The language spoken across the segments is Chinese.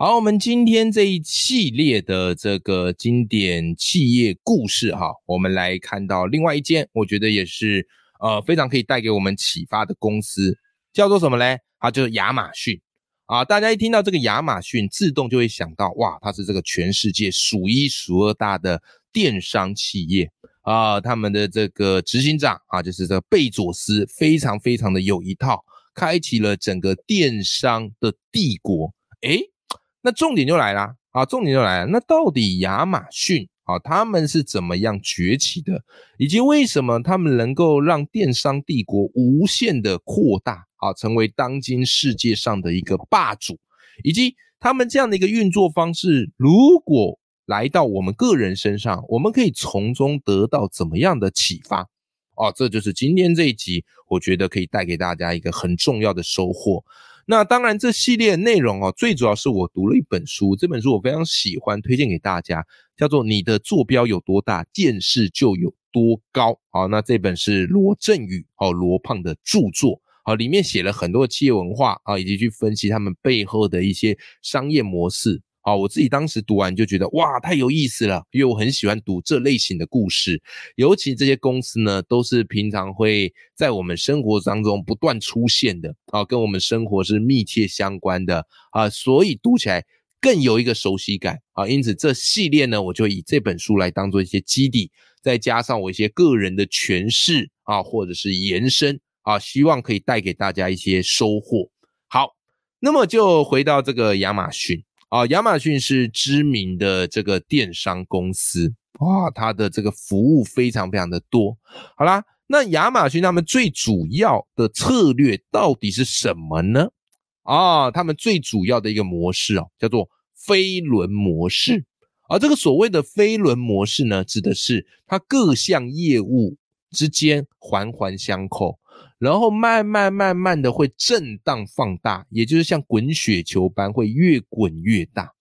好，我们今天这一系列的这个经典企业故事哈，我们来看到另外一间，我觉得也是呃非常可以带给我们启发的公司，叫做什么嘞？它就是亚马逊啊！大家一听到这个亚马逊，自动就会想到哇，它是这个全世界数一数二大的电商企业啊！他们的这个执行长啊，就是这个贝佐斯，非常非常的有一套，开启了整个电商的帝国，诶那重点就来了啊！重点就来了。那到底亚马逊啊，他们是怎么样崛起的？以及为什么他们能够让电商帝国无限的扩大啊，成为当今世界上的一个霸主？以及他们这样的一个运作方式，如果来到我们个人身上，我们可以从中得到怎么样的启发？哦，这就是今天这一集，我觉得可以带给大家一个很重要的收获。那当然，这系列内容哦，最主要是我读了一本书，这本书我非常喜欢，推荐给大家，叫做《你的坐标有多大，见识就有多高》。好，那这本是罗振宇哦，罗胖的著作，好，里面写了很多企业文化啊，以及去分析他们背后的一些商业模式。啊，我自己当时读完就觉得哇，太有意思了，因为我很喜欢读这类型的故事，尤其这些公司呢，都是平常会在我们生活当中不断出现的啊，跟我们生活是密切相关的啊，所以读起来更有一个熟悉感啊。因此这系列呢，我就以这本书来当做一些基底，再加上我一些个人的诠释啊，或者是延伸啊，希望可以带给大家一些收获。好，那么就回到这个亚马逊。啊，亚马逊是知名的这个电商公司哇，它的这个服务非常非常的多。好啦，那亚马逊他们最主要的策略到底是什么呢？啊，他们最主要的一个模式哦，叫做飞轮模式。而这个所谓的飞轮模式呢，指的是它各项业务之间环环相扣。然后慢慢慢慢的会震荡放大，也就是像滚雪球般会越滚越大，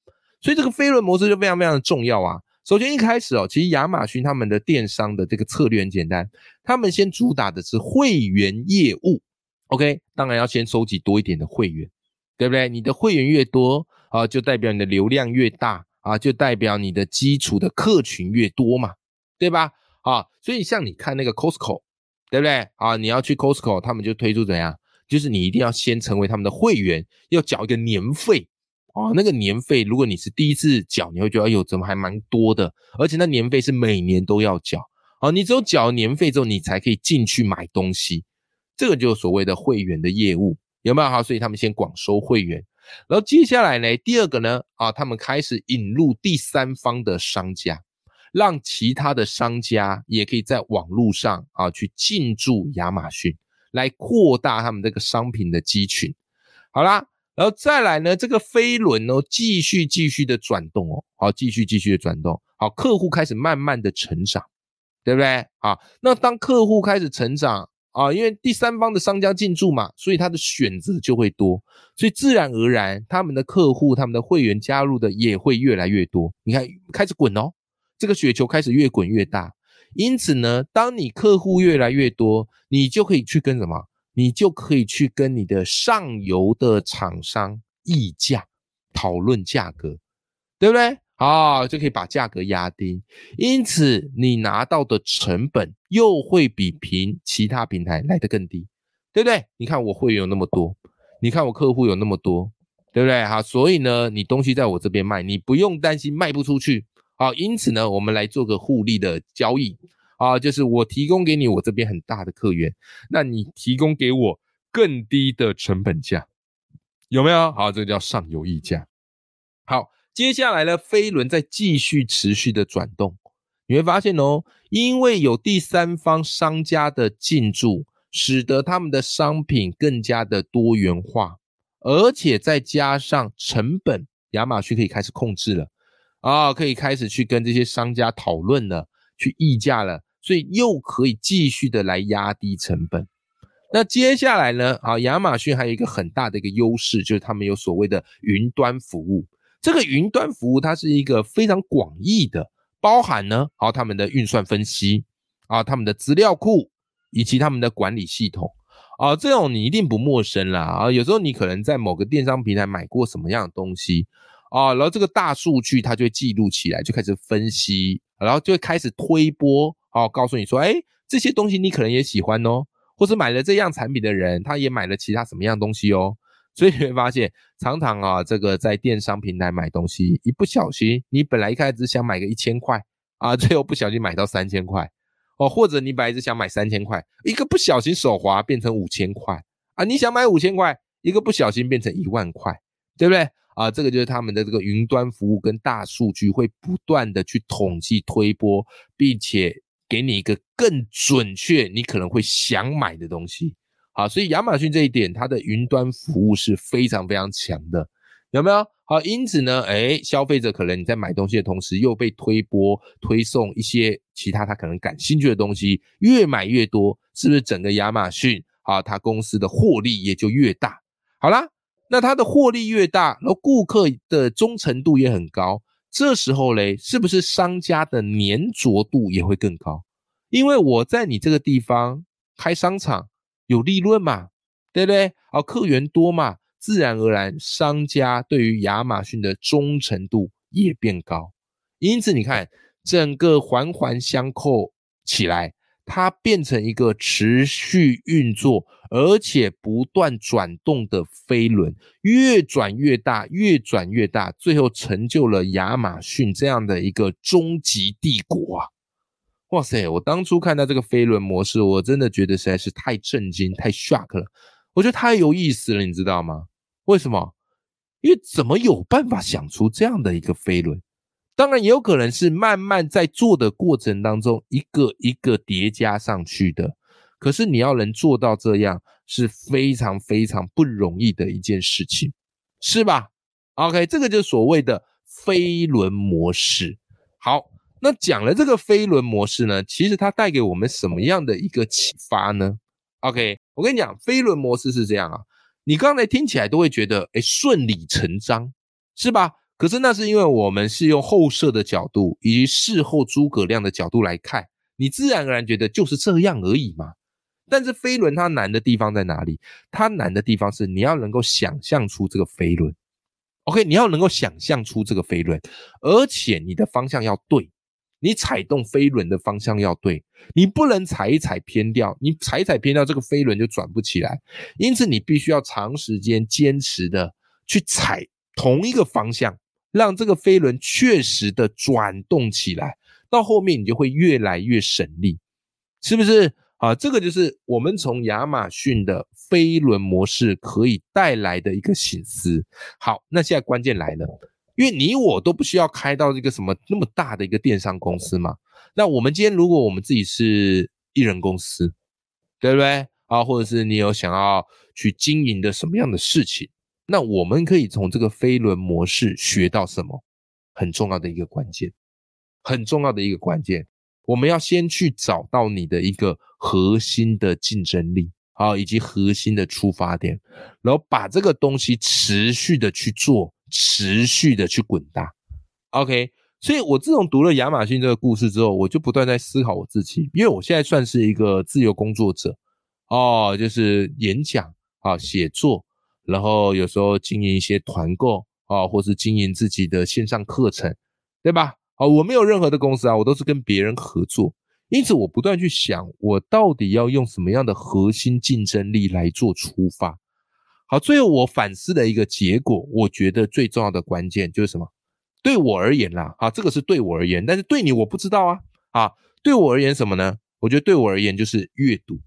所以这个飞轮模式就非常非常的重要啊。首先一开始哦，其实亚马逊他们的电商的这个策略很简单，他们先主打的是会员业务，OK，当然要先收集多一点的会员，对不对？你的会员越多啊，就代表你的流量越大啊，就代表你的基础的客群越多嘛，对吧？啊，所以像你看那个 Costco。对不对啊？你要去 Costco，他们就推出怎样？就是你一定要先成为他们的会员，要缴一个年费啊。那个年费，如果你是第一次缴，你会觉得哎呦，怎么还蛮多的？而且那年费是每年都要缴啊。你只有缴年费之后，你才可以进去买东西。这个就是所谓的会员的业务，有没有好？所以他们先广收会员，然后接下来呢，第二个呢啊，他们开始引入第三方的商家。让其他的商家也可以在网络上啊去进驻亚马逊，来扩大他们这个商品的基群。好啦，然后再来呢，这个飞轮哦，继续继续的转动哦，好，继续继续的转动。好，客户开始慢慢的成长，对不对？啊，那当客户开始成长啊，因为第三方的商家进驻嘛，所以他的选择就会多，所以自然而然他们的客户、他们的会员加入的也会越来越多。你看，开始滚哦。这个雪球开始越滚越大，因此呢，当你客户越来越多，你就可以去跟什么？你就可以去跟你的上游的厂商议价，讨论价格，对不对？啊，就可以把价格压低，因此你拿到的成本又会比平其他平台来的更低，对不对？你看我会员有那么多，你看我客户有那么多，对不对？哈，所以呢，你东西在我这边卖，你不用担心卖不出去。好，因此呢，我们来做个互利的交易啊，就是我提供给你我这边很大的客源，那你提供给我更低的成本价，有没有？好，这个叫上游溢价。好，接下来呢，飞轮在继续持续的转动，你会发现哦，因为有第三方商家的进驻，使得他们的商品更加的多元化，而且再加上成本，亚马逊可以开始控制了。啊，可以开始去跟这些商家讨论了，去议价了，所以又可以继续的来压低成本。那接下来呢？啊，亚马逊还有一个很大的一个优势，就是他们有所谓的云端服务。这个云端服务它是一个非常广义的，包含呢，好他们的运算分析啊，他们的资料库以及他们的管理系统啊，这种你一定不陌生啦啊。有时候你可能在某个电商平台买过什么样的东西啊，然后这个大数据它就会记录起来，就开始分析，然后就会开始推波哦，告诉你说，哎，这些东西你可能也喜欢哦。或者买了这样产品的人，他也买了其他什么样东西哦，所以你会发现，常常啊，这个在电商平台买东西，一不小心，你本来一开始只想买个一千块啊，最后不小心买到三千块哦，或者你本来只想买三千块，一个不小心手滑变成五千块啊，你想买五千块，一个不小心变成一万块，对不对啊？这个就是他们的这个云端服务跟大数据会不断的去统计推波，并且。给你一个更准确，你可能会想买的东西，好，所以亚马逊这一点，它的云端服务是非常非常强的，有没有？好，因此呢，哎，消费者可能你在买东西的同时，又被推波推送一些其他他可能感兴趣的东西，越买越多，是不是整个亚马逊啊，它公司的获利也就越大？好啦，那它的获利越大，然后顾客的忠诚度也很高。这时候嘞，是不是商家的粘着度也会更高？因为我在你这个地方开商场有利润嘛，对不对？啊，客源多嘛，自然而然商家对于亚马逊的忠诚度也变高。因此，你看整个环环相扣起来。它变成一个持续运作，而且不断转动的飞轮，越转越大，越转越大，最后成就了亚马逊这样的一个终极帝国啊！哇塞，我当初看到这个飞轮模式，我真的觉得实在是太震惊、太 shock 了。我觉得太有意思了，你知道吗？为什么？因为怎么有办法想出这样的一个飞轮？当然也有可能是慢慢在做的过程当中，一个一个叠加上去的。可是你要能做到这样，是非常非常不容易的一件事情，是吧？OK，这个就是所谓的飞轮模式。好，那讲了这个飞轮模式呢，其实它带给我们什么样的一个启发呢？OK，我跟你讲，飞轮模式是这样啊，你刚才听起来都会觉得，哎，顺理成章，是吧？可是那是因为我们是用后设的角度，以及事后诸葛亮的角度来看，你自然而然觉得就是这样而已嘛。但是飞轮它难的地方在哪里？它难的地方是你要能够想象出这个飞轮，OK，你要能够想象出这个飞轮，而且你的方向要对，你踩动飞轮的方向要对，你不能踩一踩偏掉，你踩一踩偏掉，这个飞轮就转不起来。因此你必须要长时间坚持的去踩同一个方向。让这个飞轮确实的转动起来，到后面你就会越来越省力，是不是啊？这个就是我们从亚马逊的飞轮模式可以带来的一个醒思。好，那现在关键来了，因为你我都不需要开到这个什么那么大的一个电商公司嘛。那我们今天如果我们自己是艺人公司，对不对啊？或者是你有想要去经营的什么样的事情？那我们可以从这个飞轮模式学到什么？很重要的一个关键，很重要的一个关键，我们要先去找到你的一个核心的竞争力啊，以及核心的出发点，然后把这个东西持续的去做，持续的去滚大。OK，所以我自从读了亚马逊这个故事之后，我就不断在思考我自己，因为我现在算是一个自由工作者哦，就是演讲啊，写作。然后有时候经营一些团购啊，或是经营自己的线上课程，对吧？啊，我没有任何的公司啊，我都是跟别人合作。因此，我不断去想，我到底要用什么样的核心竞争力来做出发。好，最后我反思的一个结果，我觉得最重要的关键就是什么？对我而言啦，啊，这个是对我而言，但是对你我不知道啊。啊，对我而言什么呢？我觉得对我而言就是阅读。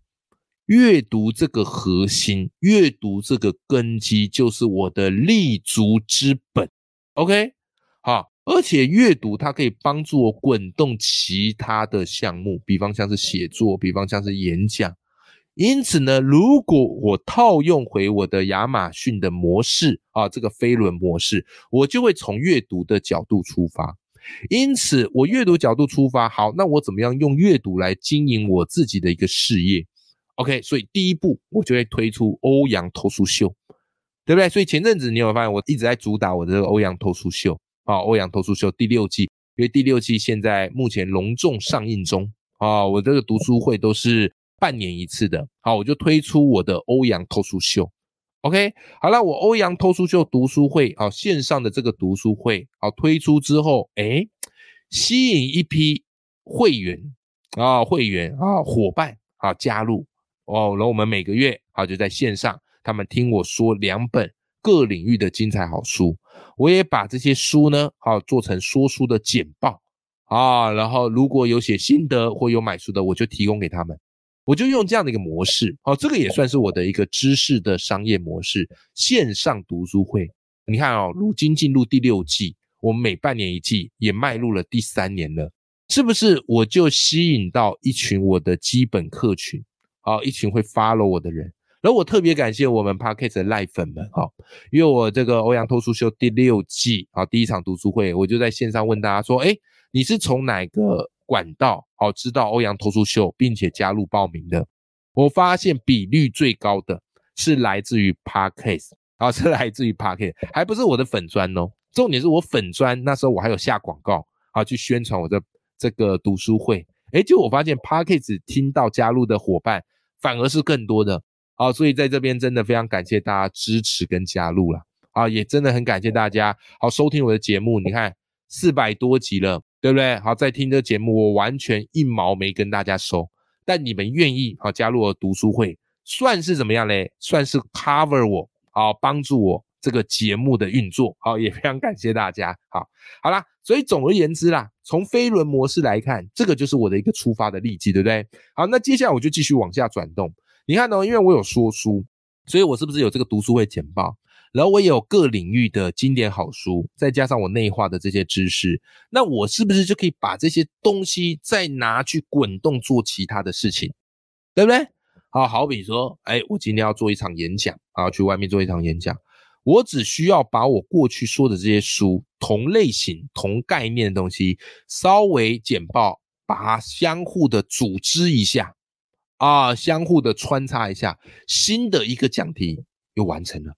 阅读这个核心，阅读这个根基，就是我的立足之本。OK，好，而且阅读它可以帮助我滚动其他的项目，比方像是写作，比方像是演讲。因此呢，如果我套用回我的亚马逊的模式啊，这个飞轮模式，我就会从阅读的角度出发。因此，我阅读角度出发，好，那我怎么样用阅读来经营我自己的一个事业？OK，所以第一步我就会推出欧阳偷书秀，对不对？所以前阵子你有发现我一直在主打我的这个欧阳偷书秀啊，欧阳偷书秀第六季，因为第六季现在目前隆重上映中啊，我这个读书会都是半年一次的，好，我就推出我的欧阳偷书秀。OK，好了，我欧阳偷书秀读书会啊，线上的这个读书会啊推出之后，哎，吸引一批会员啊，会员啊，伙伴啊加入哦，然后我们每个月啊就在线上，他们听我说两本各领域的精彩好书，我也把这些书呢，好做成说书的简报啊，然后如果有写心得或有买书的，我就提供给他们。我就用这样的一个模式，哦，这个也算是我的一个知识的商业模式，线上读书会。你看哦，如今进入第六季，我们每半年一季，也迈入了第三年了，是不是？我就吸引到一群我的基本客群，好，一群会 follow 我的人。然后我特别感谢我们 Podcast 的赖粉们，哈，因为我这个欧阳偷书秀第六季啊，第一场读书会，我就在线上问大家说，哎，你是从哪个？管道好，知道欧阳投书秀，并且加入报名的，我发现比率最高的是来自于 Parkcase，啊，是来自于 Parkcase，还不是我的粉砖哦。重点是我粉砖那时候我还有下广告啊，去宣传我的这个读书会。哎，就我发现 Parkcase 听到加入的伙伴反而是更多的啊，所以在这边真的非常感谢大家支持跟加入了啊，也真的很感谢大家好收听我的节目。你看四百多集了。对不对？好，在听这节目，我完全一毛没跟大家收，但你们愿意好加入我读书会，算是怎么样嘞？算是 cover 我，好帮助我这个节目的运作，好，也非常感谢大家。好，好啦，所以总而言之啦，从飞轮模式来看，这个就是我的一个出发的利基，对不对？好，那接下来我就继续往下转动。你看呢？因为我有说书，所以我是不是有这个读书会简报？然后我也有各领域的经典好书，再加上我内化的这些知识，那我是不是就可以把这些东西再拿去滚动做其他的事情，对不对？好，好比说，哎，我今天要做一场演讲，啊，去外面做一场演讲，我只需要把我过去说的这些书，同类型、同概念的东西，稍微简报，把它相互的组织一下，啊，相互的穿插一下，新的一个讲题又完成了。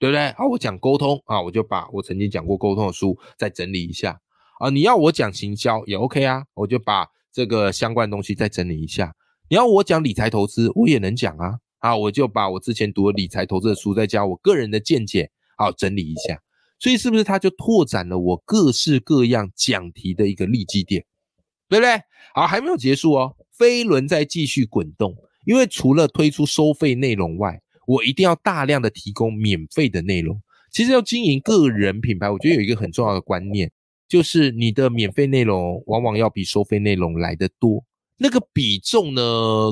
对不对？好，我讲沟通啊，我就把我曾经讲过沟通的书再整理一下啊。你要我讲行销也 OK 啊，我就把这个相关东西再整理一下。你要我讲理财投资，我也能讲啊。啊，我就把我之前读的理财投资的书，再加我个人的见解，好整理一下。所以是不是它就拓展了我各式各样讲题的一个利基点？对不对？好，还没有结束哦，飞轮在继续滚动，因为除了推出收费内容外，我一定要大量的提供免费的内容。其实要经营个人品牌，我觉得有一个很重要的观念，就是你的免费内容往往要比收费内容来得多。那个比重呢，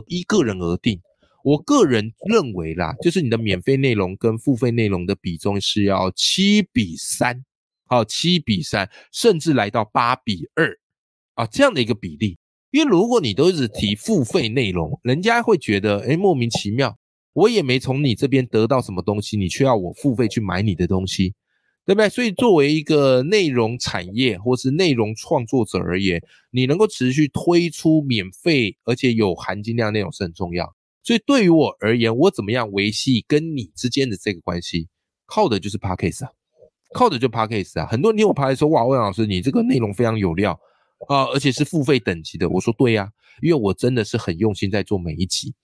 依个人而定。我个人认为啦，就是你的免费内容跟付费内容的比重是要七比三，好，七比三，甚至来到八比二啊，这样的一个比例。因为如果你都一直提付费内容，人家会觉得哎莫名其妙。我也没从你这边得到什么东西，你却要我付费去买你的东西，对不对？所以作为一个内容产业或是内容创作者而言，你能够持续推出免费而且有含金量内容是很重要。所以对于我而言，我怎么样维系跟你之间的这个关系，靠的就是 p a c k a s e 啊，靠的就 p a c k a s e 啊。很多人听我 p a c k a s 说，哇，魏老师你这个内容非常有料啊，而且是付费等级的。我说对呀，因为我真的是很用心在做每一集，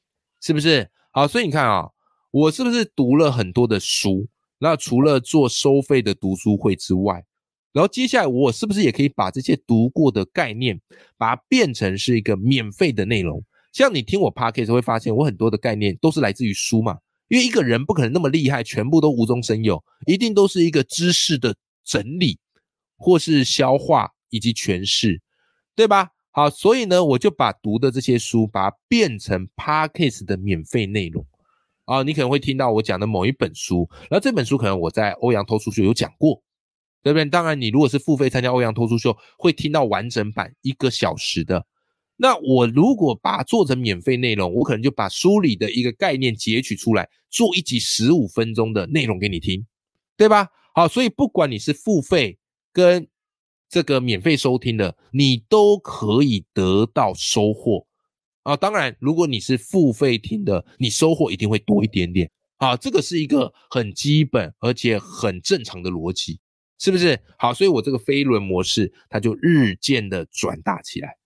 是不是？好，所以你看啊，我是不是读了很多的书？那除了做收费的读书会之外，然后接下来我是不是也可以把这些读过的概念，把它变成是一个免费的内容？像你听我 podcast 会发现，我很多的概念都是来自于书嘛。因为一个人不可能那么厉害，全部都无中生有，一定都是一个知识的整理，或是消化以及诠释，对吧？好，所以呢，我就把读的这些书，把它变成 podcast 的免费内容啊。你可能会听到我讲的某一本书，然后这本书可能我在欧阳偷书秀有讲过，对不对？当然，你如果是付费参加欧阳偷书秀，会听到完整版一个小时的。那我如果把它做成免费内容，我可能就把书里的一个概念截取出来，做一集十五分钟的内容给你听，对吧？好，所以不管你是付费跟这个免费收听的，你都可以得到收获啊。当然，如果你是付费听的，你收获一定会多一点点啊。这个是一个很基本而且很正常的逻辑，是不是？好，所以我这个飞轮模式它就日渐的转大起来。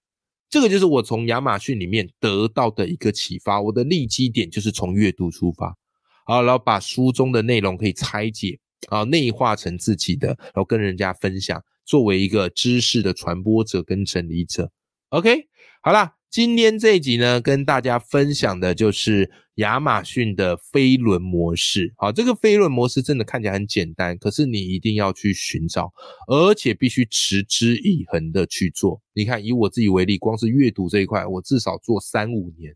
这个就是我从亚马逊里面得到的一个启发。我的立基点就是从阅读出发，好，然后把书中的内容可以拆解啊，内化成自己的，然后跟人家分享，作为一个知识的传播者跟整理者。OK，好啦。今天这一集呢，跟大家分享的就是亚马逊的飞轮模式。好，这个飞轮模式真的看起来很简单，可是你一定要去寻找，而且必须持之以恒的去做。你看，以我自己为例，光是阅读这一块，我至少做三五年，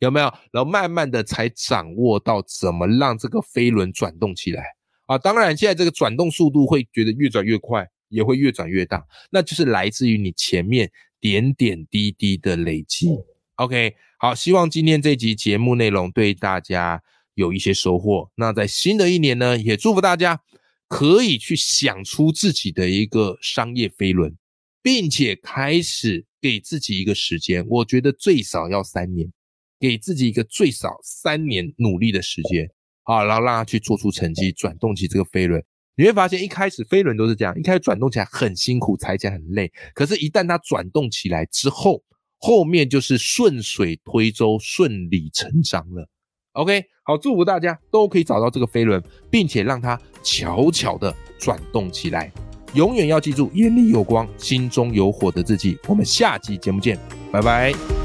有没有？然后慢慢的才掌握到怎么让这个飞轮转动起来啊。当然，现在这个转动速度会觉得越转越快，也会越转越大，那就是来自于你前面。点点滴滴的累积，OK，好，希望今天这集节目内容对大家有一些收获。那在新的一年呢，也祝福大家可以去想出自己的一个商业飞轮，并且开始给自己一个时间，我觉得最少要三年，给自己一个最少三年努力的时间，好，然后让他去做出成绩，转动起这个飞轮。你会发现，一开始飞轮都是这样，一开始转动起来很辛苦，踩起来很累。可是，一旦它转动起来之后，后面就是顺水推舟、顺理成章了。OK，好，祝福大家都可以找到这个飞轮，并且让它悄悄的转动起来。永远要记住，眼里有光，心中有火的自己。我们下集节目见，拜拜。